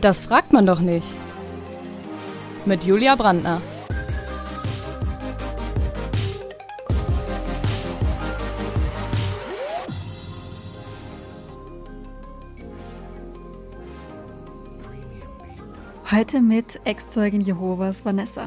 Das fragt man doch nicht. Mit Julia Brandner. Heute mit Ex-Zeugin Jehovas Vanessa.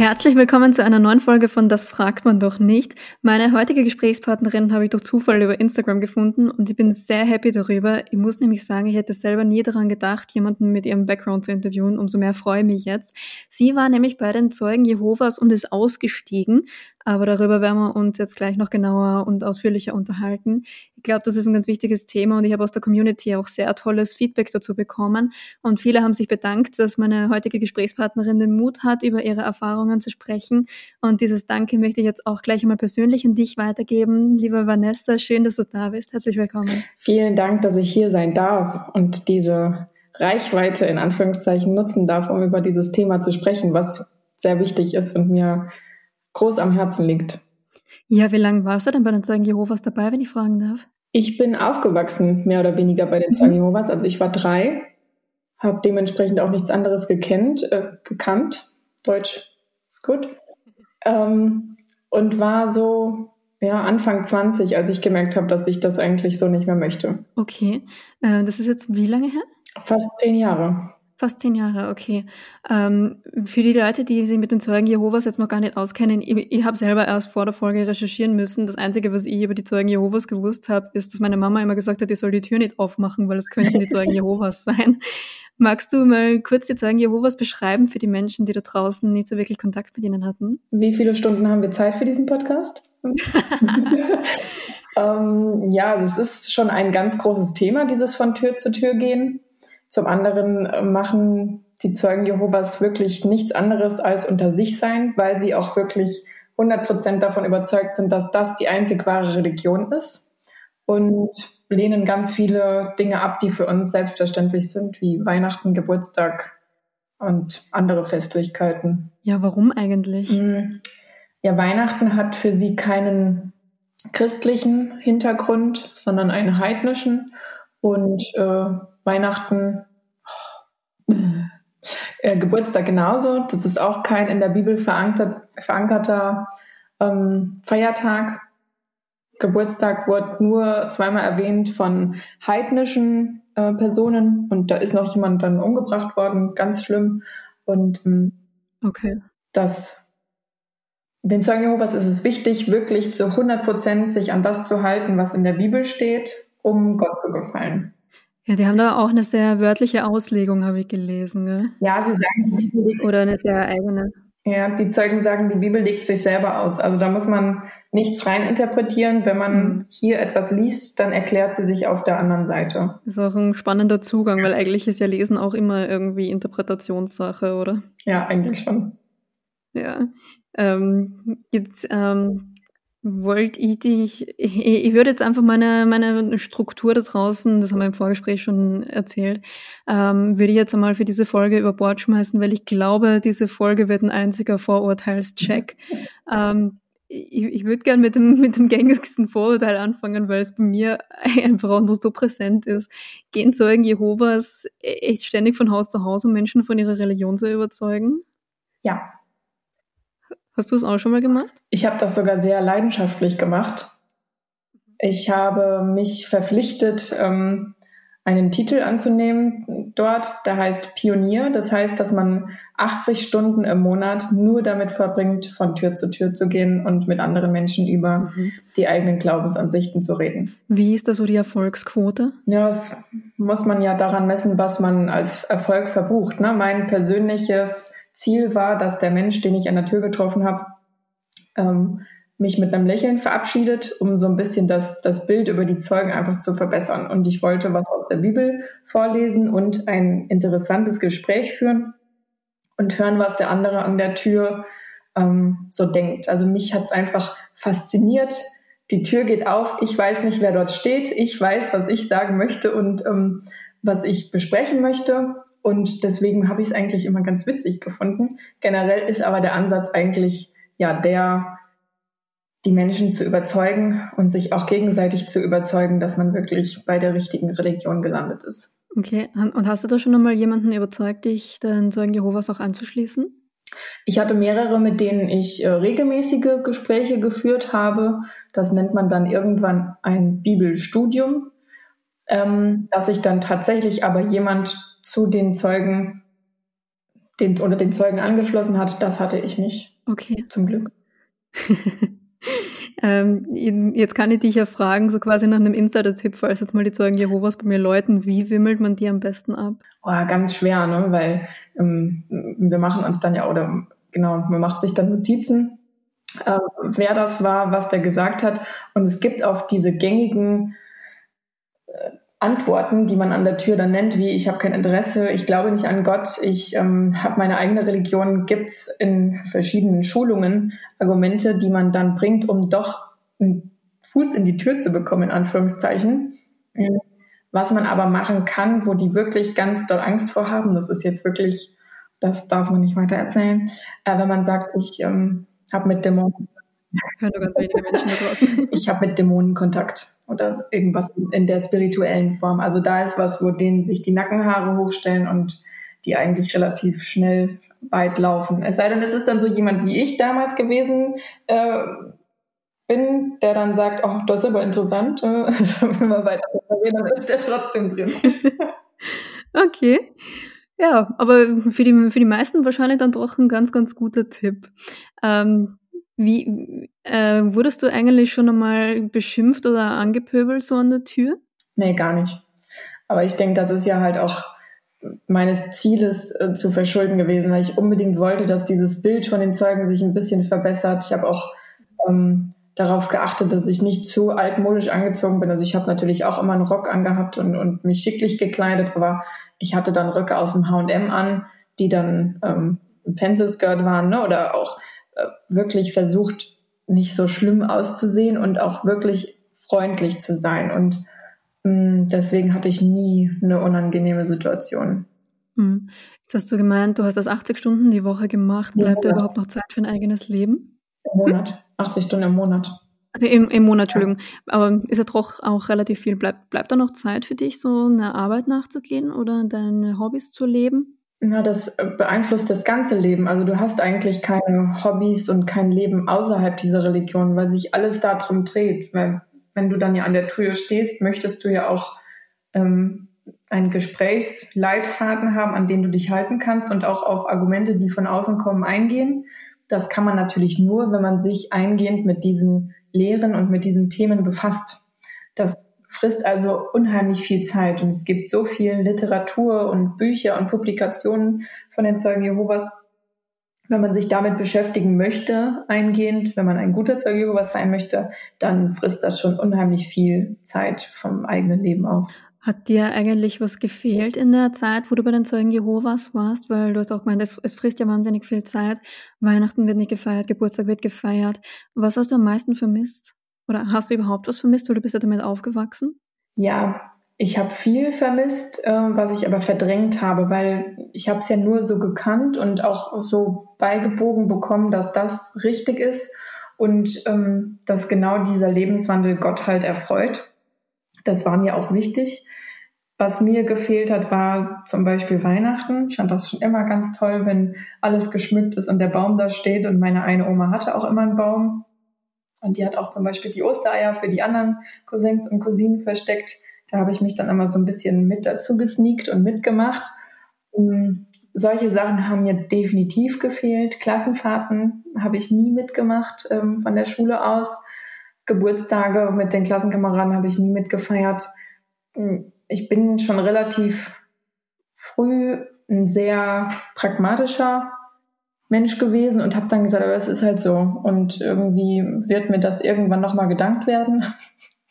Herzlich willkommen zu einer neuen Folge von Das fragt man doch nicht. Meine heutige Gesprächspartnerin habe ich durch Zufall über Instagram gefunden und ich bin sehr happy darüber. Ich muss nämlich sagen, ich hätte selber nie daran gedacht, jemanden mit ihrem Background zu interviewen. Umso mehr freue ich mich jetzt. Sie war nämlich bei den Zeugen Jehovas und ist ausgestiegen. Aber darüber werden wir uns jetzt gleich noch genauer und ausführlicher unterhalten. Ich glaube, das ist ein ganz wichtiges Thema und ich habe aus der Community auch sehr tolles Feedback dazu bekommen. Und viele haben sich bedankt, dass meine heutige Gesprächspartnerin den Mut hat, über ihre Erfahrungen zu sprechen. Und dieses Danke möchte ich jetzt auch gleich einmal persönlich an dich weitergeben. Liebe Vanessa, schön, dass du da bist. Herzlich willkommen. Vielen Dank, dass ich hier sein darf und diese Reichweite in Anführungszeichen nutzen darf, um über dieses Thema zu sprechen, was sehr wichtig ist und mir groß am Herzen liegt. Ja, wie lange warst du denn bei den Zeugen Jehovas dabei, wenn ich fragen darf? Ich bin aufgewachsen, mehr oder weniger bei den Zeugen mhm. Jehovas. Also ich war drei, habe dementsprechend auch nichts anderes gekannt, äh, gekannt. Deutsch ist gut. Ähm, und war so ja, Anfang 20, als ich gemerkt habe, dass ich das eigentlich so nicht mehr möchte. Okay. Äh, das ist jetzt wie lange her? Fast zehn Jahre. Fast zehn Jahre, okay. Ähm, für die Leute, die sich mit den Zeugen Jehovas jetzt noch gar nicht auskennen, ich, ich habe selber erst vor der Folge recherchieren müssen. Das Einzige, was ich über die Zeugen Jehovas gewusst habe, ist, dass meine Mama immer gesagt hat, ich soll die Tür nicht aufmachen, weil es könnten die Zeugen Jehovas sein. Magst du mal kurz die Zeugen Jehovas beschreiben für die Menschen, die da draußen nicht so wirklich Kontakt mit ihnen hatten? Wie viele Stunden haben wir Zeit für diesen Podcast? ähm, ja, das ist schon ein ganz großes Thema, dieses von Tür zu Tür gehen. Zum anderen äh, machen die Zeugen Jehovas wirklich nichts anderes als unter sich sein, weil sie auch wirklich 100 Prozent davon überzeugt sind, dass das die einzig wahre Religion ist und lehnen ganz viele Dinge ab, die für uns selbstverständlich sind, wie Weihnachten, Geburtstag und andere Festlichkeiten. Ja, warum eigentlich? Hm. Ja, Weihnachten hat für sie keinen christlichen Hintergrund, sondern einen heidnischen. Und äh, Weihnachten, äh, Geburtstag genauso. Das ist auch kein in der Bibel verankerter, verankerter ähm, Feiertag. Geburtstag wurde nur zweimal erwähnt von heidnischen äh, Personen und da ist noch jemand dann umgebracht worden, ganz schlimm. Und ähm, okay. das den Zeugen Jehovas ist es wichtig, wirklich zu 100 Prozent sich an das zu halten, was in der Bibel steht, um Gott zu gefallen. Ja, die haben da auch eine sehr wörtliche Auslegung, habe ich gelesen. Gell? Ja, sie sagen, die Bibel legt, Oder eine sehr eigene. Ja, die Zeugen sagen, die Bibel legt sich selber aus. Also da muss man nichts reininterpretieren. Wenn man mhm. hier etwas liest, dann erklärt sie sich auf der anderen Seite. Das ist auch ein spannender Zugang, weil eigentlich ist ja Lesen auch immer irgendwie Interpretationssache, oder? Ja, eigentlich schon. Ja. Ähm, jetzt ähm, wollte ich dich, ich, ich würde jetzt einfach meine, meine Struktur da draußen, das haben wir im Vorgespräch schon erzählt, ähm, würde ich jetzt einmal für diese Folge über Bord schmeißen, weil ich glaube, diese Folge wird ein einziger Vorurteilscheck. ähm, ich, ich würde gerne mit dem, mit dem gängigsten Vorurteil anfangen, weil es bei mir einfach auch noch so präsent ist. Gehen Zeugen Jehovas echt ständig von Haus zu Haus, um Menschen von ihrer Religion zu überzeugen? Ja, Hast du es auch schon mal gemacht? Ich habe das sogar sehr leidenschaftlich gemacht. Ich habe mich verpflichtet, ähm, einen Titel anzunehmen dort, der heißt Pionier. Das heißt, dass man 80 Stunden im Monat nur damit verbringt, von Tür zu Tür zu gehen und mit anderen Menschen über mhm. die eigenen Glaubensansichten zu reden. Wie ist da so die Erfolgsquote? Ja, das muss man ja daran messen, was man als Erfolg verbucht. Ne? Mein persönliches Ziel war, dass der Mensch, den ich an der Tür getroffen habe, ähm, mich mit einem Lächeln verabschiedet, um so ein bisschen das, das Bild über die Zeugen einfach zu verbessern. Und ich wollte was aus der Bibel vorlesen und ein interessantes Gespräch führen und hören, was der andere an der Tür ähm, so denkt. Also mich hat es einfach fasziniert. Die Tür geht auf, ich weiß nicht, wer dort steht, ich weiß, was ich sagen möchte und ähm, was ich besprechen möchte. Und deswegen habe ich es eigentlich immer ganz witzig gefunden. Generell ist aber der Ansatz eigentlich ja der, die Menschen zu überzeugen und sich auch gegenseitig zu überzeugen, dass man wirklich bei der richtigen Religion gelandet ist. Okay, und hast du da schon einmal jemanden überzeugt, dich den Zeugen Jehovas auch anzuschließen? Ich hatte mehrere, mit denen ich äh, regelmäßige Gespräche geführt habe. Das nennt man dann irgendwann ein Bibelstudium, ähm, dass sich dann tatsächlich aber jemand zu den Zeugen den, oder den Zeugen angeschlossen hat. Das hatte ich nicht. Okay. Zum Glück. ähm, jetzt kann ich dich ja fragen, so quasi nach einem Insider-Tipp, falls jetzt mal die Zeugen Jehovas bei mir läuten, wie wimmelt man die am besten ab? Oh, ganz schwer, ne? weil ähm, wir machen uns dann ja, oder genau, man macht sich dann Notizen, äh, wer das war, was der gesagt hat. Und es gibt auf diese gängigen Antworten, die man an der Tür dann nennt, wie ich habe kein Interesse, ich glaube nicht an Gott, ich ähm, habe meine eigene Religion, gibt's in verschiedenen Schulungen Argumente, die man dann bringt, um doch einen Fuß in die Tür zu bekommen, in Anführungszeichen. Mhm. Was man aber machen kann, wo die wirklich ganz doll Angst vor haben, das ist jetzt wirklich, das darf man nicht weiter erzählen, äh, wenn man sagt, ich ähm, habe mit Dämonen Hören nur ganz wenige Menschen da draußen. Ich habe mit Dämonen Kontakt oder irgendwas in der spirituellen Form. Also da ist was, wo denen sich die Nackenhaare hochstellen und die eigentlich relativ schnell weit laufen. Es sei denn, es ist dann so jemand wie ich damals gewesen äh, bin, der dann sagt, oh, das ist aber interessant. Äh, wenn wir weiter reden, dann ist der trotzdem drin. okay. Ja, aber für die, für die meisten wahrscheinlich dann doch ein ganz, ganz guter Tipp. Ähm, wie äh, wurdest du eigentlich schon einmal beschimpft oder angepöbelt so an der Tür? Nee, gar nicht. Aber ich denke, das ist ja halt auch meines Zieles äh, zu verschulden gewesen, weil ich unbedingt wollte, dass dieses Bild von den Zeugen sich ein bisschen verbessert. Ich habe auch ähm, darauf geachtet, dass ich nicht zu altmodisch angezogen bin. Also ich habe natürlich auch immer einen Rock angehabt und, und mich schicklich gekleidet, aber ich hatte dann Röcke aus dem H&M an, die dann ähm, Pencil Skirt waren ne? oder auch wirklich versucht, nicht so schlimm auszusehen und auch wirklich freundlich zu sein. Und mh, mm, deswegen hatte ich nie eine unangenehme Situation. Hm. Jetzt hast du gemeint, du hast das 80 Stunden die Woche gemacht. Bleibt da überhaupt noch Zeit für ein eigenes Leben? Im Monat. 80 Stunden im Monat. Also im, im Monat, Entschuldigung. Aber ist ja doch auch relativ viel. Bleibt, bleibt da noch Zeit für dich, so eine Arbeit nachzugehen oder deine Hobbys zu leben? Na, das äh, beeinflusst das ganze Leben. Also du hast eigentlich keine Hobbys und kein Leben außerhalb dieser Religion, weil sich alles darum dreht. Weil wenn du dann ja an der Tür stehst, möchtest du ja auch ähm, einen Gesprächsleitfaden haben, an den du dich halten kannst und auch auf Argumente, die von außen kommen, eingehen. Das kann man natürlich nur, wenn man sich eingehend mit diesen Lehren und mit diesen Themen befasst. Das frisst also unheimlich viel Zeit und es gibt so viel Literatur und Bücher und Publikationen von den Zeugen Jehovas. Wenn man sich damit beschäftigen möchte, eingehend, wenn man ein guter Zeuge Jehovas sein möchte, dann frisst das schon unheimlich viel Zeit vom eigenen Leben auf. Hat dir eigentlich was gefehlt in der Zeit, wo du bei den Zeugen Jehovas warst? Weil du hast auch gemeint, es, es, frisst ja wahnsinnig viel Zeit. Weihnachten wird nicht gefeiert, Geburtstag wird gefeiert. Was hast du am meisten vermisst? Oder hast du überhaupt was vermisst, du bist ja damit aufgewachsen? Ja, ich habe viel vermisst, äh, was ich aber verdrängt habe, weil ich habe es ja nur so gekannt und auch so beigebogen bekommen, dass das richtig ist und ähm, dass genau dieser Lebenswandel Gott halt erfreut. Das war mir auch wichtig. Was mir gefehlt hat, war zum Beispiel Weihnachten. Ich fand das schon immer ganz toll, wenn alles geschmückt ist und der Baum da steht. Und meine eine Oma hatte auch immer einen Baum. Und die hat auch zum Beispiel die Ostereier für die anderen Cousins und Cousinen versteckt. Da habe ich mich dann immer so ein bisschen mit dazu gesneakt und mitgemacht. Und ähm, solche Sachen haben mir definitiv gefehlt. Klassenfahrten habe ich nie mitgemacht ähm, von der Schule aus. Geburtstage mit den Klassenkameraden habe ich nie mitgefeiert. Ähm, ich bin schon relativ früh ein sehr pragmatischer Mensch gewesen und habe dann gesagt, aber es ist halt so. Und irgendwie wird mir das irgendwann nochmal gedankt werden.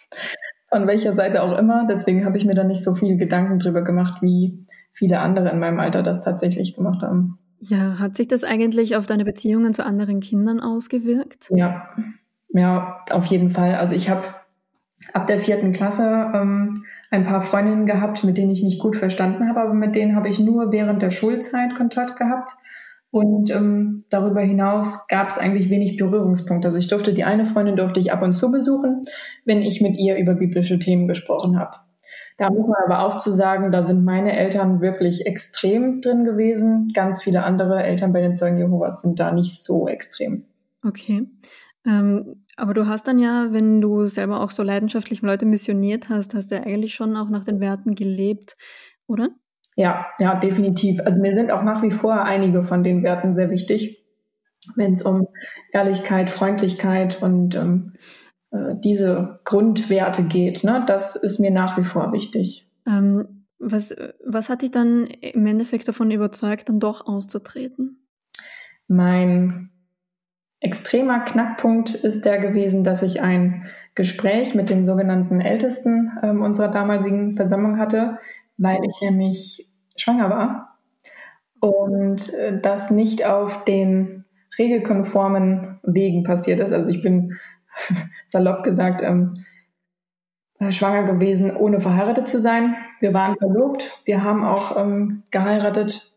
Von welcher Seite auch immer. Deswegen habe ich mir da nicht so viel Gedanken drüber gemacht, wie viele andere in meinem Alter das tatsächlich gemacht haben. Ja, hat sich das eigentlich auf deine Beziehungen zu anderen Kindern ausgewirkt? Ja, ja, auf jeden Fall. Also ich habe ab der vierten Klasse ähm, ein paar Freundinnen gehabt, mit denen ich mich gut verstanden habe, aber mit denen habe ich nur während der Schulzeit Kontakt gehabt Und ähm, darüber hinaus gab es eigentlich wenig Berührungspunkte. Also ich durfte die eine Freundin durfte ich ab und zu besuchen, wenn ich mit ihr über biblische Themen gesprochen habe. Da muss man aber auch zu sagen, da sind meine Eltern wirklich extrem drin gewesen. Ganz viele andere Eltern bei den Zeugen Jehovas sind da nicht so extrem. Okay. Ähm, aber du hast dann ja, wenn du selber auch so leidenschaftlich Leute missioniert hast, hast du ja eigentlich schon auch nach den Werten gelebt, oder? Ja, ja, definitiv. Also mir sind auch nach wie vor einige von den Werten sehr wichtig, wenn es um Ehrlichkeit, Freundlichkeit und ähm, äh, diese Grundwerte geht. Ne? Das ist mir nach wie vor wichtig. Ähm, was, was hat dich dann im Endeffekt davon überzeugt, dann doch auszutreten? Mein extremer Knackpunkt ist der gewesen, dass ich ein Gespräch mit den sogenannten Ältesten äh, unserer damaligen Versammlung hatte, weil ich nämlich schwanger war und äh, das nicht auf den regelkonformen Wegen passiert ist. Also ich bin salopp gesagt ähm, äh, schwanger gewesen, ohne verheiratet zu sein. Wir waren verlobt. Wir haben auch ähm, geheiratet,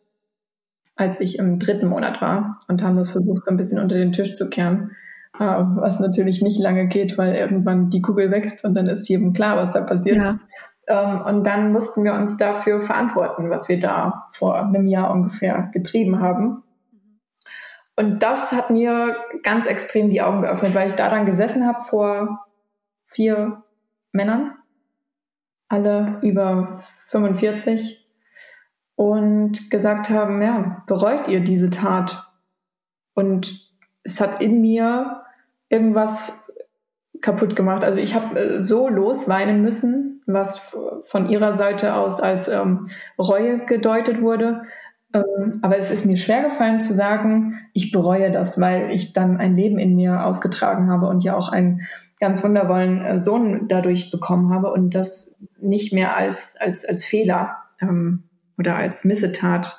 als ich im dritten Monat war und haben das versucht, so ein bisschen unter den Tisch zu kehren. Äh, was natürlich nicht lange geht, weil irgendwann die Kugel wächst und dann ist jedem klar, was da passiert. Ja. Ähm, und dann mussten wir uns dafür verantworten, was wir da vor einem Jahr ungefähr getrieben haben. Und das hat mir ganz extrem die Augen geöffnet, weil ich da dann gesessen habe vor vier Männern, alle über 45, und gesagt haben, ja, bereut ihr diese Tat? Und es hat in mir irgendwas kaputt gemacht. Also ich habe äh, so losweinen müssen, was von ihrer Seite aus als ähm, Reue gedeutet wurde. Ähm, aber es ist mir schwer gefallen zu sagen, ich bereue das, weil ich dann ein Leben in mir ausgetragen habe und ja auch einen ganz wundervollen äh, Sohn dadurch bekommen habe und das nicht mehr als, als, als Fehler ähm, oder als Missetat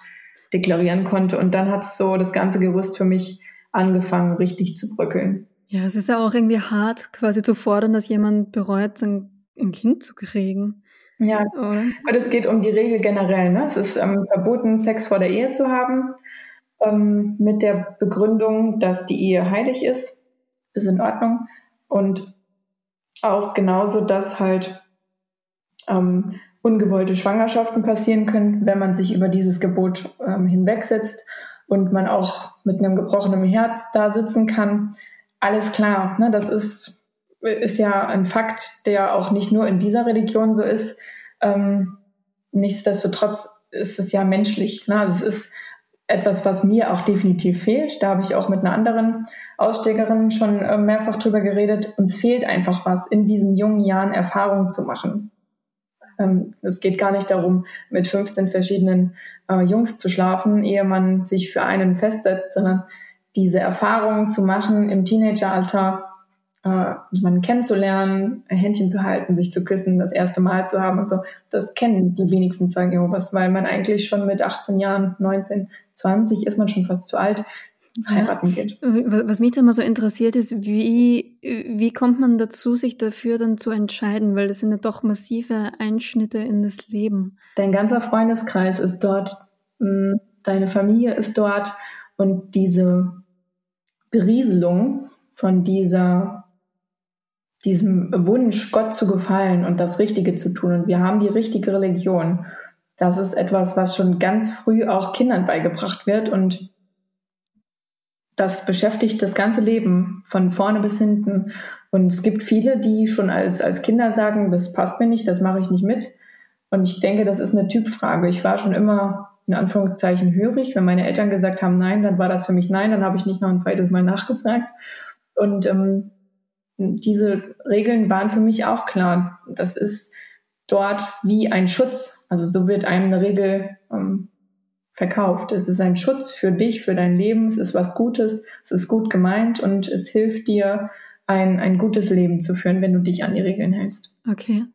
deklarieren konnte. Und dann hat so das ganze Gerüst für mich angefangen, richtig zu bröckeln. Ja, es ist ja auch irgendwie hart, quasi zu fordern, dass jemand bereut, sein ein Kind zu kriegen. Ja, Oder? und es geht um die Regel generell. Ne? Es ist ähm, verboten, Sex vor der Ehe zu haben, ähm, mit der Begründung, dass die Ehe heilig ist. Ist in Ordnung. Und auch genauso, dass halt ähm, ungewollte Schwangerschaften passieren können, wenn man sich über dieses Gebot ähm, hinwegsetzt und man auch mit einem gebrochenen Herz da sitzen kann alles klar. Ne? Das ist, ist ja ein Fakt, der auch nicht nur in dieser Religion so ist. Ähm, nichtsdestotrotz ist es ja menschlich. Ne? Also es ist etwas, was mir auch definitiv fehlt. Da habe ich auch mit einer anderen Ausstegerin schon äh, mehrfach drüber geredet. Uns fehlt einfach was, in diesen jungen Jahren Erfahrung zu machen. Ähm, es geht gar nicht darum, mit 15 verschiedenen äh, Jungs zu schlafen, ehe man sich für einen festsetzt, sondern diese Erfahrung zu machen im Teenageralter, äh, jemanden kennenzulernen, ein Händchen zu halten, sich zu küssen, das erste Mal zu haben und so, das kennen die wenigsten Zeugen Jehovas, weil man eigentlich schon mit 18 Jahren, 19, 20 ist man schon fast zu alt, heiraten geht. Was mich da mal so interessiert ist, wie, wie kommt man dazu, sich dafür dann zu entscheiden? Weil das sind ja doch massive Einschnitte in das Leben. Dein ganzer Freundeskreis ist dort, hm, deine Familie ist dort und diese Berieselung von dieser, diesem Wunsch, Gott zu gefallen und das Richtige zu tun. Und wir haben die richtige Religion. Das ist etwas, was schon ganz früh auch Kindern beigebracht wird und das beschäftigt das ganze Leben von vorne bis hinten. Und es gibt viele, die schon als, als Kinder sagen, das passt mir nicht, das mache ich nicht mit. Und ich denke, das ist eine Typfrage. Ich war schon immer in Anführungszeichen hörig. Wenn meine Eltern gesagt haben Nein, dann war das für mich Nein, dann habe ich nicht noch ein zweites Mal nachgefragt. Und ähm, diese Regeln waren für mich auch klar. Das ist dort wie ein Schutz. Also so wird einem eine Regel ähm, verkauft. Es ist ein Schutz für dich, für dein Leben. Es ist was Gutes. Es ist gut gemeint und es hilft dir, ein, ein gutes Leben zu führen, wenn du dich an die Regeln hältst. Okay.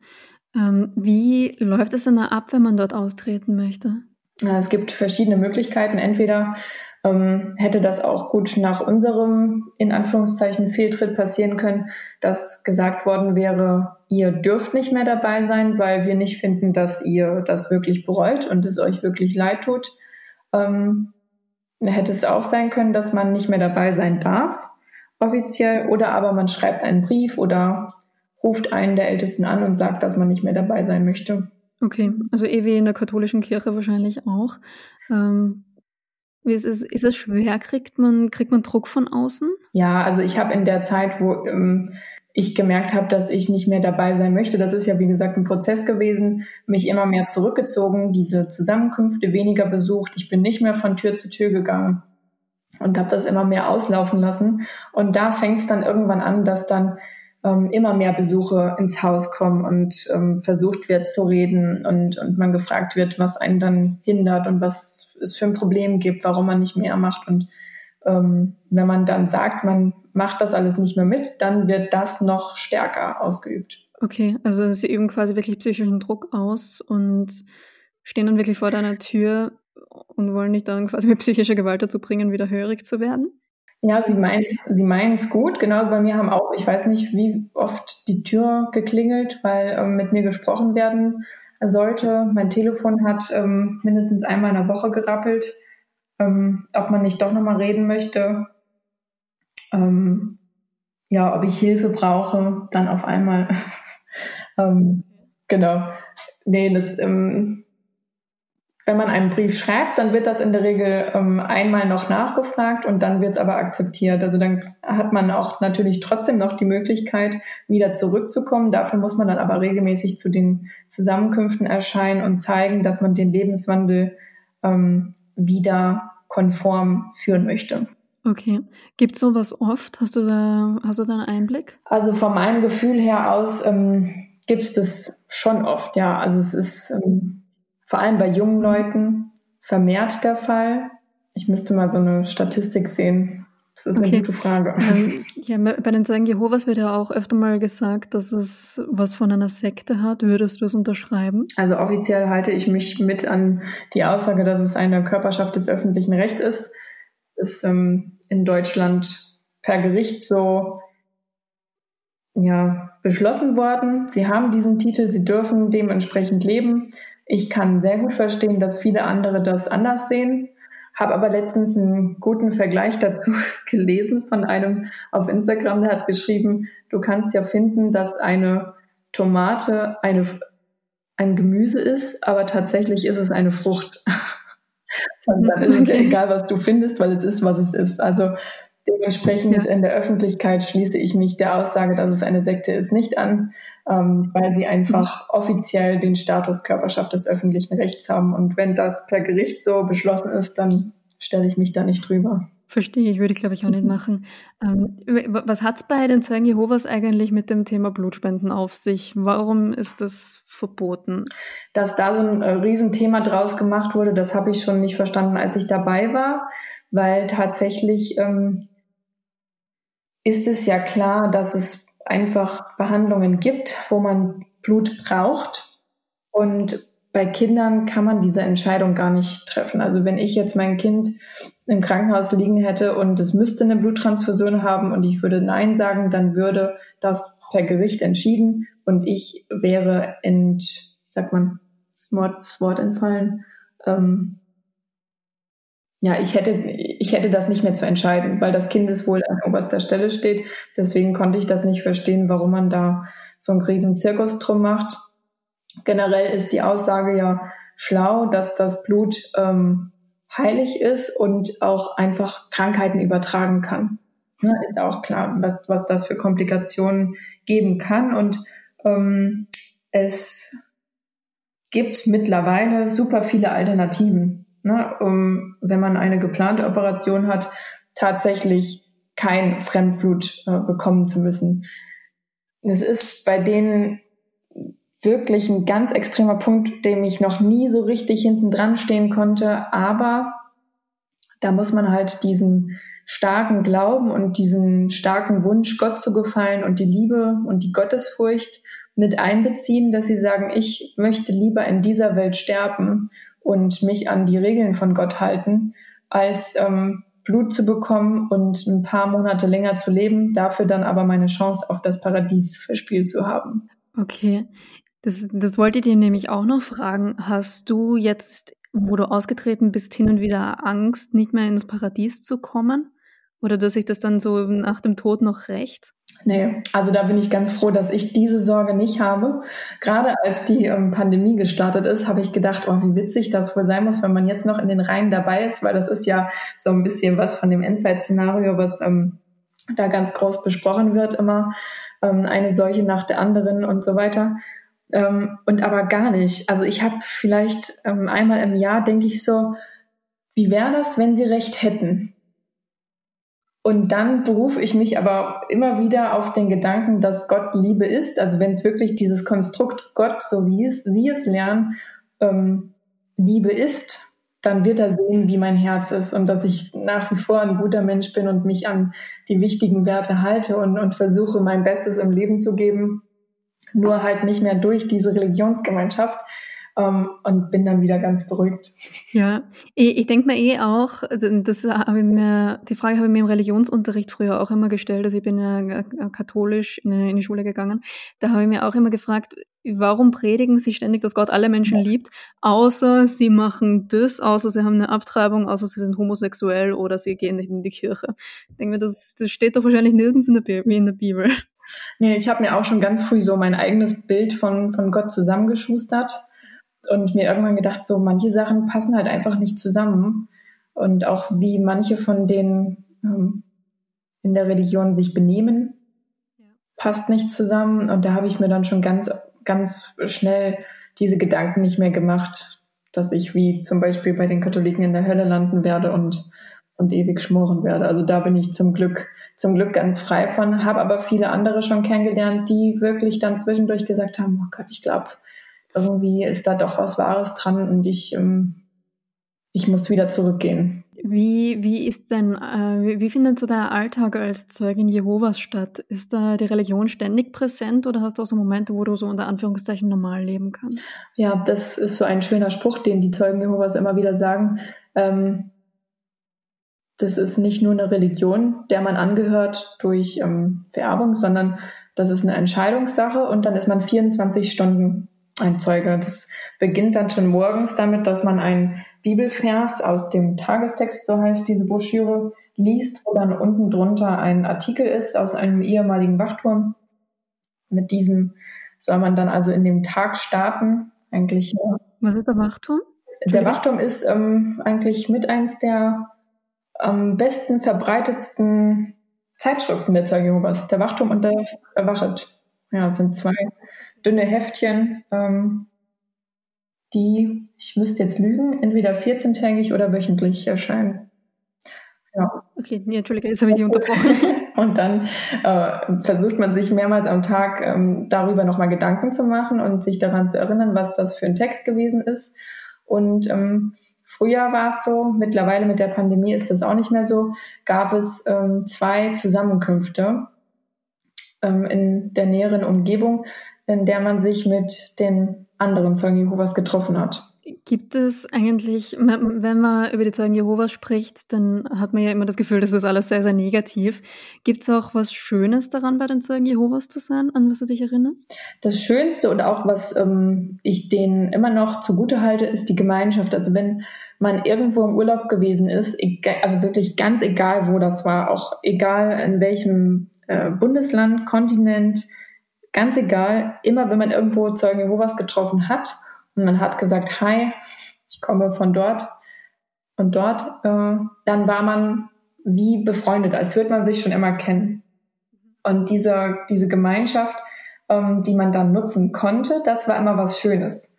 Ähm, wie läuft es denn da ab, wenn man dort austreten möchte? Es gibt verschiedene Möglichkeiten. Entweder ähm, hätte das auch gut nach unserem, in Anführungszeichen, Fehltritt passieren können, dass gesagt worden wäre, ihr dürft nicht mehr dabei sein, weil wir nicht finden, dass ihr das wirklich bereut und es euch wirklich leid tut. Ähm, hätte es auch sein können, dass man nicht mehr dabei sein darf, offiziell, oder aber man schreibt einen Brief oder ruft einen der Ältesten an und sagt, dass man nicht mehr dabei sein möchte. Okay, also eh wie in der katholischen Kirche wahrscheinlich auch. Ähm, wie ist, es, ist es schwer? Kriegt man, kriegt man Druck von außen? Ja, also ich habe in der Zeit, wo ähm, ich gemerkt habe, dass ich nicht mehr dabei sein möchte, das ist ja wie gesagt ein Prozess gewesen, mich immer mehr zurückgezogen, diese Zusammenkünfte weniger besucht. Ich bin nicht mehr von Tür zu Tür gegangen und habe das immer mehr auslaufen lassen. Und da fängt es dann irgendwann an, dass dann ähm, immer mehr Besuche ins Haus kommen und ähm, versucht wird zu reden und, und man gefragt wird, was einen dann hindert und was es für ein Problem gibt, warum man nicht mehr macht. Und ähm, wenn man dann sagt, man macht das alles nicht mehr mit, dann wird das noch stärker ausgeübt. Okay, also sie üben quasi wirklich psychischen Druck aus und stehen dann wirklich vor deiner Tür und wollen dich dann quasi mit psychischer Gewalt dazu bringen, wieder hörig zu werden? Ja, sie meint es sie meint's gut. Genau, bei mir haben auch, ich weiß nicht, wie oft die Tür geklingelt, weil ähm, mit mir gesprochen werden sollte. Mein Telefon hat ähm, mindestens einmal in der Woche gerappelt, ähm, ob man nicht doch nochmal reden möchte. Ähm, ja, ob ich Hilfe brauche, dann auf einmal. Ähm, genau. Nee, das, ähm, wenn man einen Brief schreibt, dann wird das in der Regel ähm, einmal noch nachgefragt und dann wird es aber akzeptiert. Also dann hat man auch natürlich trotzdem noch die Möglichkeit, wieder zurückzukommen. Dafür muss man dann aber regelmäßig zu den Zusammenkünften erscheinen und zeigen, dass man den Lebenswandel ähm, wieder konform führen möchte. Okay. Gibt es sowas oft? Hast du da, hast du da einen Einblick? Also von meinem Gefühl her aus ähm, gibt es das schon oft, ja. Also es ist ähm, vor allem bei jungen Leuten vermehrt der Fall. Ich müsste mal so eine Statistik sehen. Das ist okay. eine gute Frage. Ähm, ja, bei den Zeugen Jehovas wird ja auch öfter mal gesagt, dass es was von einer Sekte hat. Würdest du es unterschreiben? Also offiziell halte ich mich mit an die Aussage, dass es eine Körperschaft des öffentlichen Rechts ist. Ist ähm, in Deutschland per Gericht so ja, beschlossen worden. Sie haben diesen Titel, sie dürfen dementsprechend leben. Ich kann sehr gut verstehen, dass viele andere das anders sehen, habe aber letztens einen guten Vergleich dazu gelesen von einem auf Instagram, der hat geschrieben, du kannst ja finden, dass eine Tomate eine, ein Gemüse ist, aber tatsächlich ist es eine Frucht. Und dann ist es ja egal, was du findest, weil es ist, was es ist. Also dementsprechend ja. in der Öffentlichkeit schließe ich mich der Aussage, dass es eine Sekte ist, nicht an ähm, weil sie einfach offiziell den Status Körperschaft des öffentlichen Rechts haben. Und wenn das per Gericht so beschlossen ist, dann stelle ich mich da nicht drüber. Verstehe ich, würde ich glaube ich auch nicht machen. Ähm, was hat es bei den Zeugen Jehovas eigentlich mit dem Thema Blutspenden auf sich? Warum ist das verboten? Dass da so ein äh, Riesenthema draus gemacht wurde, das habe ich schon nicht verstanden, als ich dabei war, weil tatsächlich ähm, ist es ja klar, dass es einfach Behandlungen gibt, wo man Blut braucht. Und bei Kindern kann man diese Entscheidung gar nicht treffen. Also wenn ich jetzt mein Kind im Krankenhaus liegen hätte und es müsste eine Bluttransfusion haben und ich würde Nein sagen, dann würde das per Gericht entschieden und ich wäre ent, sagt man, das Wort, entfallen, ähm, ja, ich hätte, ich hätte das nicht mehr zu entscheiden, weil das Kindeswohl an oberster Stelle steht. Deswegen konnte ich das nicht verstehen, warum man da so einen riesen Zirkus drum macht. Generell ist die Aussage ja schlau, dass das Blut ähm, heilig ist und auch einfach Krankheiten übertragen kann. Ne, ist auch klar, was, was das für Komplikationen geben kann. Und ähm, es gibt mittlerweile super viele Alternativen ne, um, wenn man eine geplante Operation hat, tatsächlich kein Fremdblut äh, bekommen zu müssen. Das ist bei denen wirklich ein ganz extremer Punkt, dem ich noch nie so richtig hinten dran stehen konnte. Aber da muss man halt diesen starken Glauben und diesen starken Wunsch, Gott zu gefallen und die Liebe und die Gottesfurcht mit einbeziehen, dass sie sagen, ich möchte lieber in dieser Welt sterben und mich an die Regeln von Gott halten, als ähm, Blut zu bekommen und ein paar Monate länger zu leben, dafür dann aber meine Chance auf das Paradies verspielt zu haben. Okay. Das, das wollte ich dir nämlich auch noch fragen. Hast du jetzt wo du ausgetreten bist, hin und wieder Angst, nicht mehr ins Paradies zu kommen? Oder dass sich das dann so nach dem Tod noch rächt? Nee, also da bin ich ganz froh, dass ich diese Sorge nicht habe. Gerade als die ähm, Pandemie gestartet ist, habe ich gedacht, oh, wie witzig das wohl sein muss, wenn man jetzt noch in den Reihen dabei ist, weil das ist ja so ein bisschen was von dem Endzeit-Szenario, was ähm, da ganz groß besprochen wird, immer ähm, eine solche nach der anderen und so weiter. Ähm, und aber gar nicht. Also ich habe vielleicht ähm, einmal im Jahr, denke ich so, wie wäre das, wenn sie recht hätten? Und dann berufe ich mich aber immer wieder auf den Gedanken, dass Gott Liebe ist. Also wenn es wirklich dieses Konstrukt Gott, so wie es, sie es lernen, ähm, Liebe ist, dann wird er sehen, wie mein Herz ist und dass ich nach wie vor ein guter Mensch bin und mich an die wichtigen Werte halte und, und versuche, mein Bestes im Leben zu geben. Nur halt nicht mehr durch diese Religionsgemeinschaft, ähm, und bin dann wieder ganz beruhigt. Ja, ich, ich denke mir eh auch, das habe ich mir, die Frage habe ich mir im Religionsunterricht früher auch immer gestellt, also ich bin ja katholisch in die Schule gegangen, da habe ich mir auch immer gefragt, warum predigen sie ständig, dass Gott alle Menschen liebt, außer sie machen das, außer sie haben eine Abtreibung, außer sie sind homosexuell oder sie gehen nicht in die Kirche. Ich denke mir, das, das steht doch wahrscheinlich nirgends in der, Bibel, in der Bibel. Nee, ich habe mir auch schon ganz früh so mein eigenes Bild von, von Gott zusammengeschustert und mir irgendwann gedacht, so manche Sachen passen halt einfach nicht zusammen. Und auch wie manche von denen ähm, in der Religion sich benehmen, ja. passt nicht zusammen. Und da habe ich mir dann schon ganz, ganz schnell diese Gedanken nicht mehr gemacht, dass ich wie zum Beispiel bei den Katholiken in der Hölle landen werde und, und ewig schmoren werde. Also da bin ich zum Glück, zum Glück ganz frei von, habe aber viele andere schon kennengelernt, die wirklich dann zwischendurch gesagt haben, oh Gott, ich glaube, irgendwie ist da doch was Wahres dran und ich, ähm, ich muss wieder zurückgehen. Wie, wie ist denn, äh, wie, findet so der Alltag als Zeugin Jehovas statt? Ist da die Religion ständig präsent oder hast du auch so Momente, wo du so unter Anführungszeichen normal leben kannst? Ja, das ist so ein schöner Spruch, den die Zeugen Jehovas immer wieder sagen. Ähm, das ist nicht nur eine Religion, der man angehört durch ähm, Vererbung, sondern das ist eine Entscheidungssache und dann ist man 24 Stunden ein Zeuge. Das beginnt dann schon morgens damit, dass man einen Bibelvers aus dem Tagestext, so heißt diese Broschüre, liest, wo dann unten drunter ein Artikel ist aus einem ehemaligen Wachturm. Mit diesem soll man dann also in dem Tag starten. Eigentlich. Was ist der Wachturm? Der Wachturm ist ähm, eigentlich mit eins der am besten verbreitetsten Zeitschriften der Zeuge Jehovas. Der Wachturm und das Erwachet. Ja, sind zwei dünne Heftchen, ähm, die, ich müsste jetzt lügen, entweder 14-tägig oder wöchentlich erscheinen. Ja. Okay, nee, Entschuldige, jetzt habe ich dich unterbrochen. und dann äh, versucht man sich mehrmals am Tag ähm, darüber nochmal Gedanken zu machen und sich daran zu erinnern, was das für ein Text gewesen ist. Und ähm, früher war es so, mittlerweile mit der Pandemie ist das auch nicht mehr so, gab es ähm, zwei Zusammenkünfte ähm, in der näheren Umgebung, in der man sich mit den anderen Zeugen Jehovas getroffen hat. Gibt es eigentlich, wenn man über die Zeugen Jehovas spricht, dann hat man ja immer das Gefühl, das ist alles sehr, sehr negativ. Gibt es auch was Schönes daran, bei den Zeugen Jehovas zu sein, an was du dich erinnerst? Das Schönste und auch was ähm, ich denen immer noch zugute halte, ist die Gemeinschaft. Also wenn man irgendwo im Urlaub gewesen ist, egal, also wirklich ganz egal, wo das war, auch egal in welchem äh, Bundesland, Kontinent, ganz egal, immer wenn man irgendwo Zeugen Jehovas getroffen hat und man hat gesagt, hi, ich komme von dort und dort, äh, dann war man wie befreundet, als würde man sich schon immer kennen. Und diese, diese Gemeinschaft, ähm, die man dann nutzen konnte, das war immer was Schönes.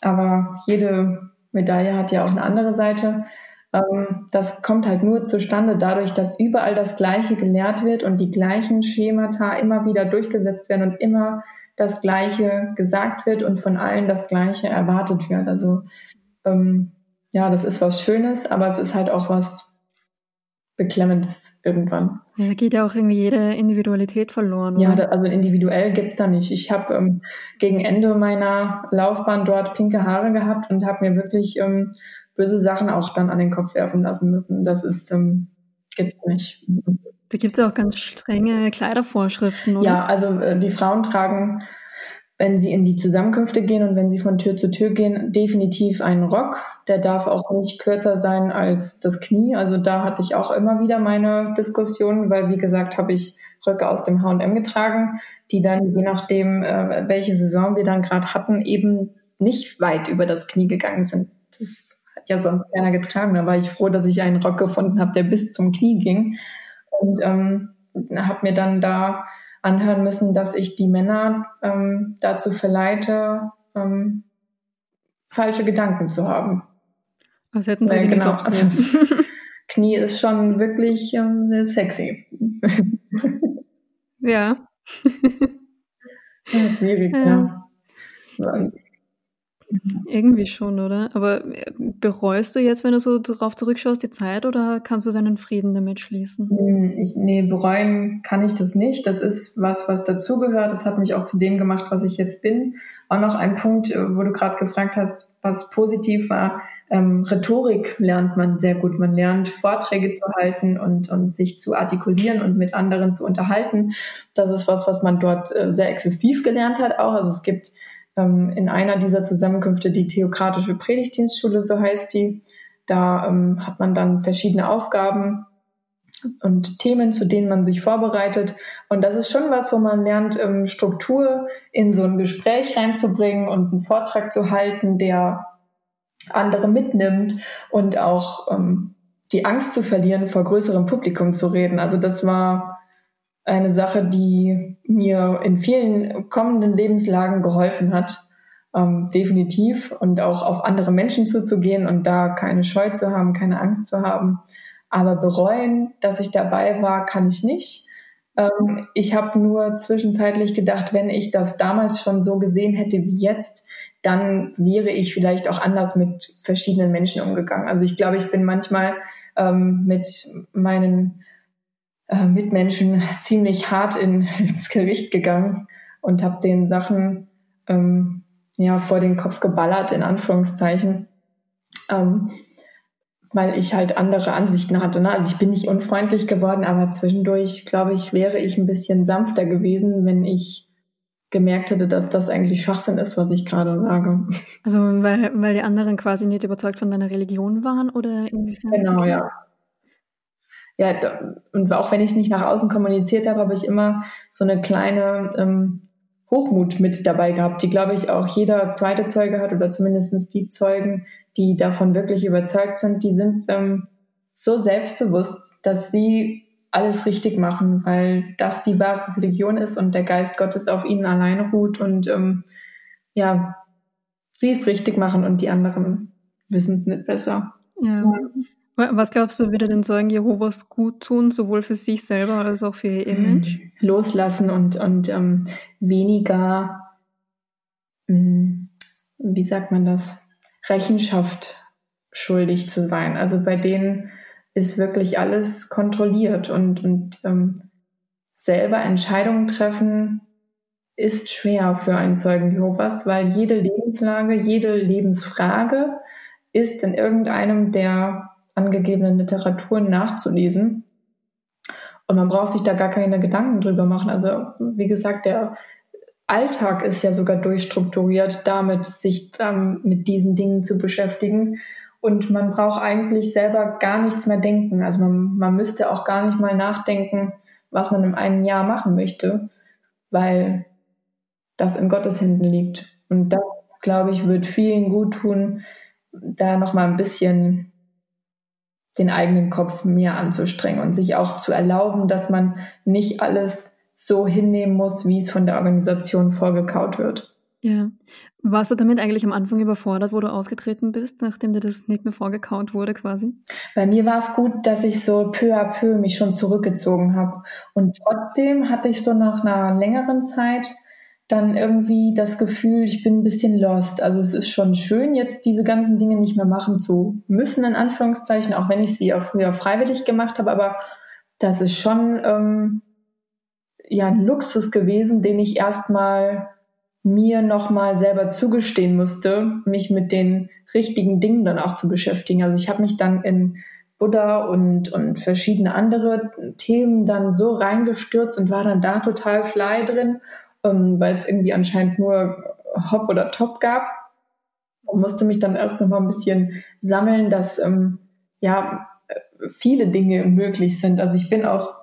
Aber jede Medaille hat ja auch eine andere Seite. Ähm, das kommt halt nur zustande dadurch, dass überall das Gleiche gelehrt wird und die gleichen Schemata immer wieder durchgesetzt werden und immer das Gleiche gesagt wird und von allen das Gleiche erwartet wird. Also ähm, ja, das ist was Schönes, aber es ist halt auch was Beklemmendes irgendwann. Da geht ja auch irgendwie jede Individualität verloren. Oder? Ja, da, also individuell gibt's da nicht. Ich habe ähm, gegen Ende meiner Laufbahn dort pinke Haare gehabt und habe mir wirklich ähm, böse Sachen auch dann an den Kopf werfen lassen müssen. Das ist, ähm, gibt's nicht. Da gibt es auch ganz strenge Kleidervorschriften, oder? Ja, also äh, die Frauen tragen wenn Sie in die Zusammenkünfte gehen und wenn Sie von Tür zu Tür gehen, definitiv einen Rock. Der darf auch nicht kürzer sein als das Knie. Also da hatte ich auch immer wieder meine Diskussionen, weil wie gesagt, habe ich Röcke aus dem H&M getragen, die dann je nachdem, äh, welche Saison wir dann gerade hatten, eben nicht weit über das Knie gegangen sind. Das hat ja sonst keiner getragen. Da war ich froh, dass ich einen Rock gefunden habe, der bis zum Knie ging. Und ähm, habe mir dann da anhören müssen, dass ich die Männer ähm, dazu verleite, ähm, falsche Gedanken zu haben. Was hätten Sie ja, genau. Also Knie ist schon wirklich ähm, sexy. ja. ja schwierig, ja. ja. Irgendwie schon, oder? Aber äh, bereust du jetzt, wenn du so darauf zurückschaust, die Zeit oder kannst du seinen Frieden damit schließen? Hm, ich, nee, bereuen kann ich das nicht. Das ist was, was dazugehört. Das hat mich auch zu dem gemacht, was ich jetzt bin. Auch noch ein Punkt, äh, wo du gerade gefragt hast, was positiv war. Ähm, Rhetorik lernt man sehr gut. Man lernt Vorträge zu halten und, und sich zu artikulieren und mit anderen zu unterhalten. Das ist was, was man dort äh, sehr exzessiv gelernt hat auch. Also es gibt ähm, in einer dieser Zusammenkünfte die Theokratische Predigtdienstschule, so heißt die. Da ähm, hat man dann verschiedene Aufgaben und Themen, zu denen man sich vorbereitet. Und das ist schon was, wo man lernt, ähm, Struktur in so ein Gespräch reinzubringen und einen Vortrag zu halten, der andere mitnimmt und auch ähm, die Angst zu verlieren, vor größerem Publikum zu reden. Also das war eine Sache, die mir in vielen kommenden Lebenslagen geholfen hat. Ähm, definitiv und auch auf andere Menschen zuzugehen und da keine Scheu zu haben, keine Angst zu haben. Aber bereuen, dass ich dabei war, kann ich nicht. Ähm, ich habe nur zwischenzeitlich gedacht, wenn ich das damals schon so gesehen hätte wie jetzt, dann wäre ich vielleicht auch anders mit verschiedenen Menschen umgegangen. Also ich glaube, ich bin manchmal ähm, mit meinen äh, Mitmenschen ziemlich hart in, ins Gericht gegangen und habe den Sachen ähm, ja vor den Kopf geballert in Anführungszeichen, ähm, weil ich halt andere Ansichten hatte. Ne? Also ich bin nicht unfreundlich geworden, aber zwischendurch glaube ich wäre ich ein bisschen sanfter gewesen, wenn ich gemerkt hätte, dass das eigentlich Schwachsinn ist, was ich gerade sage. Also weil, weil die anderen quasi nicht überzeugt von deiner Religion waren oder inwiefern? Genau, ja ja, und auch wenn ich es nicht nach außen kommuniziert habe, habe ich immer so eine kleine ähm, Hochmut mit dabei gehabt, die, glaube ich, auch jeder zweite Zeuge hat oder zumindest die Zeugen, die davon wirklich überzeugt sind, die sind ähm, so selbstbewusst, dass sie alles richtig machen, weil das die wahre Religion ist und der Geist Gottes auf ihnen alleine ruht und ähm, ja, sie es richtig machen und die anderen wissen es nicht besser. Ja. Was glaubst du, würde den Zeugen Jehovas gut tun, sowohl für sich selber als auch für ihr Image? Hm, loslassen und, und ähm, weniger, ähm, wie sagt man das, Rechenschaft schuldig zu sein. Also bei denen ist wirklich alles kontrolliert und, und ähm, selber Entscheidungen treffen ist schwer für einen Zeugen Jehovas, weil jede Lebenslage, jede Lebensfrage ist in irgendeinem der angegebenen Literaturen nachzulesen. Und man braucht sich da gar keine Gedanken drüber machen. Also wie gesagt, der Alltag ist ja sogar durchstrukturiert, damit sich ähm, mit diesen Dingen zu beschäftigen. Und man braucht eigentlich selber gar nichts mehr denken. Also man, man müsste auch gar nicht mal nachdenken, was man in einem Jahr machen möchte, weil das in Gottes Händen liegt. Und das, glaube ich, wird vielen gut tun, da nochmal ein bisschen den eigenen Kopf mehr anzustrengen und sich auch zu erlauben, dass man nicht alles so hinnehmen muss, wie es von der Organisation vorgekaut wird. Ja. Warst du damit eigentlich am Anfang überfordert, wo du ausgetreten bist, nachdem dir das nicht mehr vorgekaut wurde quasi? Bei mir war es gut, dass ich so peu à peu mich schon zurückgezogen habe. Und trotzdem hatte ich so nach einer längeren Zeit dann irgendwie das Gefühl, ich bin ein bisschen lost. Also es ist schon schön, jetzt diese ganzen Dinge nicht mehr machen zu müssen, in Anführungszeichen, auch wenn ich sie auch früher freiwillig gemacht habe, aber das ist schon ähm, ja ein Luxus gewesen, den ich erstmal mir nochmal selber zugestehen musste, mich mit den richtigen Dingen dann auch zu beschäftigen. Also ich habe mich dann in Buddha und, und verschiedene andere Themen dann so reingestürzt und war dann da total fly drin ähm, weil es irgendwie anscheinend nur Hop oder Top gab. Und musste mich dann erst noch mal ein bisschen sammeln, dass ähm, ja viele Dinge möglich sind. Also ich bin auch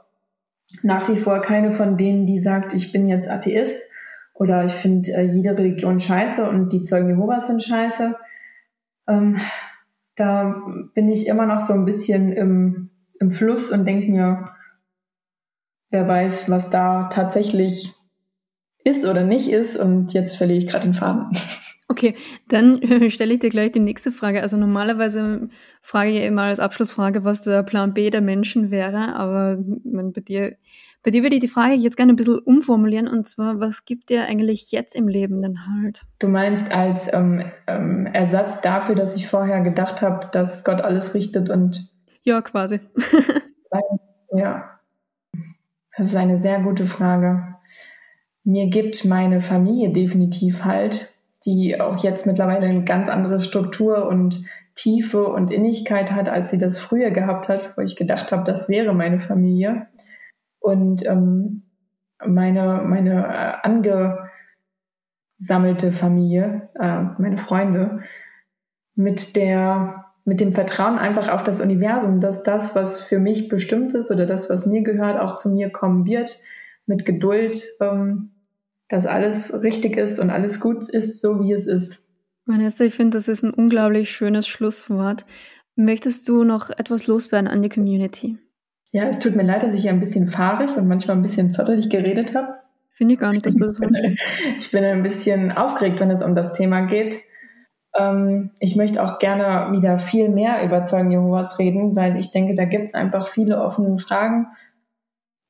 nach wie vor keine von denen, die sagt, ich bin jetzt Atheist oder ich finde äh, jede Religion scheiße und die Zeugen Jehovas sind scheiße. Ähm, da bin ich immer noch so ein bisschen im, im Fluss und denke mir, wer weiß, was da tatsächlich ist oder nicht ist. Und jetzt verliere ich gerade den Faden. Okay, dann stelle ich dir gleich die nächste Frage. Also normalerweise frage ich immer als Abschlussfrage, was der Plan B der Menschen wäre, aber bei dir, bei dir würde ich die Frage jetzt gerne ein bisschen umformulieren und zwar, was gibt dir eigentlich jetzt im Leben denn halt? Du meinst als ähm, ähm, Ersatz dafür, dass ich vorher gedacht habe, dass Gott alles richtet und... Ja, quasi. ja, das ist eine sehr gute Frage. Mir gibt meine Familie definitiv halt die auch jetzt mittlerweile eine ganz andere Struktur und Tiefe und Innigkeit hat, als sie das früher gehabt hat, wo ich gedacht habe, das wäre meine Familie. Und ähm, meine, meine äh, angesammelte Familie, äh, meine Freunde, mit der, mit dem Vertrauen einfach auf das Universum, dass das, was für mich bestimmt ist oder das, was mir gehört, auch zu mir kommen wird, mit Geduld ähm, dass alles richtig ist und alles gut ist, so wie es ist. Vanessa, ich finde, das ist ein unglaublich schönes Schlusswort. Möchtest du noch etwas loswerden an die Community? Ja, es tut mir leid, dass ich ein bisschen fahrig und manchmal ein bisschen zottelig geredet habe. Finde ich gar nicht, dass du das ich bin ein bisschen aufgeregt, wenn es um das Thema geht. Ähm, ich möchte auch gerne wieder viel mehr über Zeugen Jehovas reden, weil ich denke, da gibt es einfach viele offene Fragen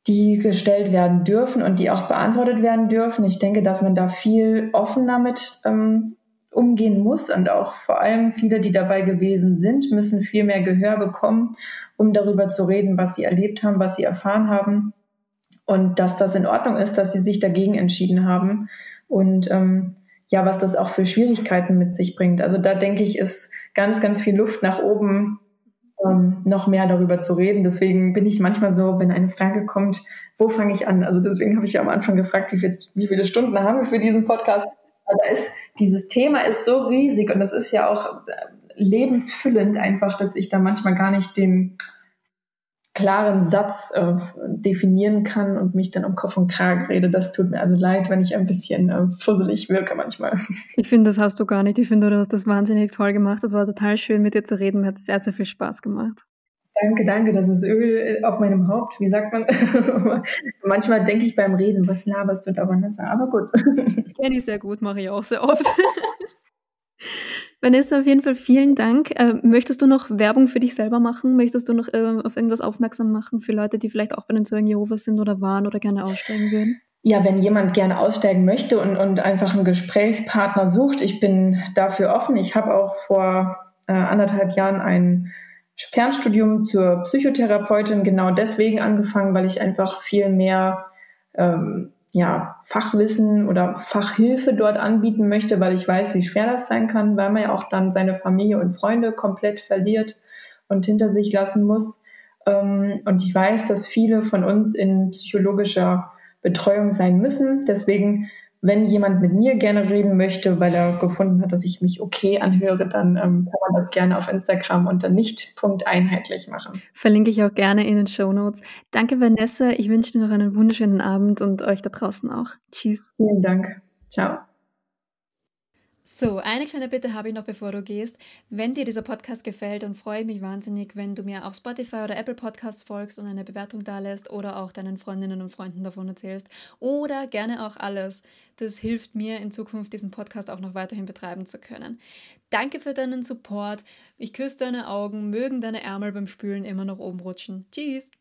die gestellt werden dürfen und die auch beantwortet werden dürfen. Ich denke, dass man da viel offener mit ähm, umgehen muss und auch vor allem viele, die dabei gewesen sind, müssen viel mehr Gehör bekommen, um darüber zu reden, was sie erlebt haben, was sie erfahren haben und dass das in Ordnung ist, dass sie sich dagegen entschieden haben und ähm, ja, was das auch für Schwierigkeiten mit sich bringt. Also da denke ich, ist ganz, ganz viel Luft nach oben, ähm, noch mehr darüber zu reden. Deswegen bin ich manchmal so, wenn eine Frage kommt, wo fange ich an? Also deswegen habe ich ja am Anfang gefragt, wie, viel, wie viele Stunden haben wir für diesen Podcast? Also ist, dieses Thema ist so riesig und das ist ja auch äh, lebensfüllend einfach, dass ich da manchmal gar nicht den, klaren Satz äh, definieren kann und mich dann um Kopf und Kragen rede. Das tut mir also leid, wenn ich ein bisschen äh, fusselig wirke manchmal. Ich finde, das hast du gar nicht. Ich finde, du hast das wahnsinnig toll gemacht. Das war total schön, mit dir zu reden. Mir hat sehr, sehr viel Spaß gemacht. Danke, danke. Das ist Öl äh, auf meinem Haupt. Wie sagt man? Manchmal denke ich beim Reden, was laberst du da, Vanessa? Aber gut. Kenne ich sehr gut, mache ich auch sehr oft. Vanessa, auf jeden Fall vielen Dank. Äh, möchtest du noch Werbung für dich selber machen? Möchtest du noch äh, auf irgendwas aufmerksam machen für Leute, die vielleicht auch bei den Zeugen Jehovas sind oder waren oder gerne aussteigen würden? Ja, wenn jemand gerne aussteigen möchte und, und einfach einen Gesprächspartner sucht, ich bin dafür offen. Ich habe auch vor äh, anderthalb Jahren ein Fernstudium zur Psychotherapeutin genau deswegen angefangen, weil ich einfach viel mehr ähm, ja, Fachwissen oder Fachhilfe dort anbieten möchte, weil ich weiß, wie schwer das sein kann, weil man ja auch dann seine Familie und Freunde komplett verliert und hinter sich lassen muss. Ähm, und ich weiß, dass viele von uns in psychologischer Betreuung sein müssen. Deswegen wenn jemand mit mir gerne reden möchte, weil er gefunden hat, dass ich mich okay anhöre, dann ähm, kann man das gerne auf Instagram unter nicht.einheitlich machen. Verlinke ich auch gerne in den Show Notes. Danke, Vanessa. Ich wünsche dir noch einen wunderschönen Abend und euch da draußen auch. Tschüss. Vielen Dank. Ciao. So, eine kleine Bitte habe ich noch, bevor du gehst. Wenn dir dieser Podcast gefällt, dann freue ich mich wahnsinnig, wenn du mir auf Spotify oder Apple Podcasts folgst und eine Bewertung da lässt oder auch deinen Freundinnen und Freunden davon erzählst. Oder gerne auch alles. Das hilft mir in Zukunft, diesen Podcast auch noch weiterhin betreiben zu können. Danke für deinen Support. Ich küsse deine Augen, mögen deine Ärmel beim Spülen immer noch oben rutschen. Tschüss!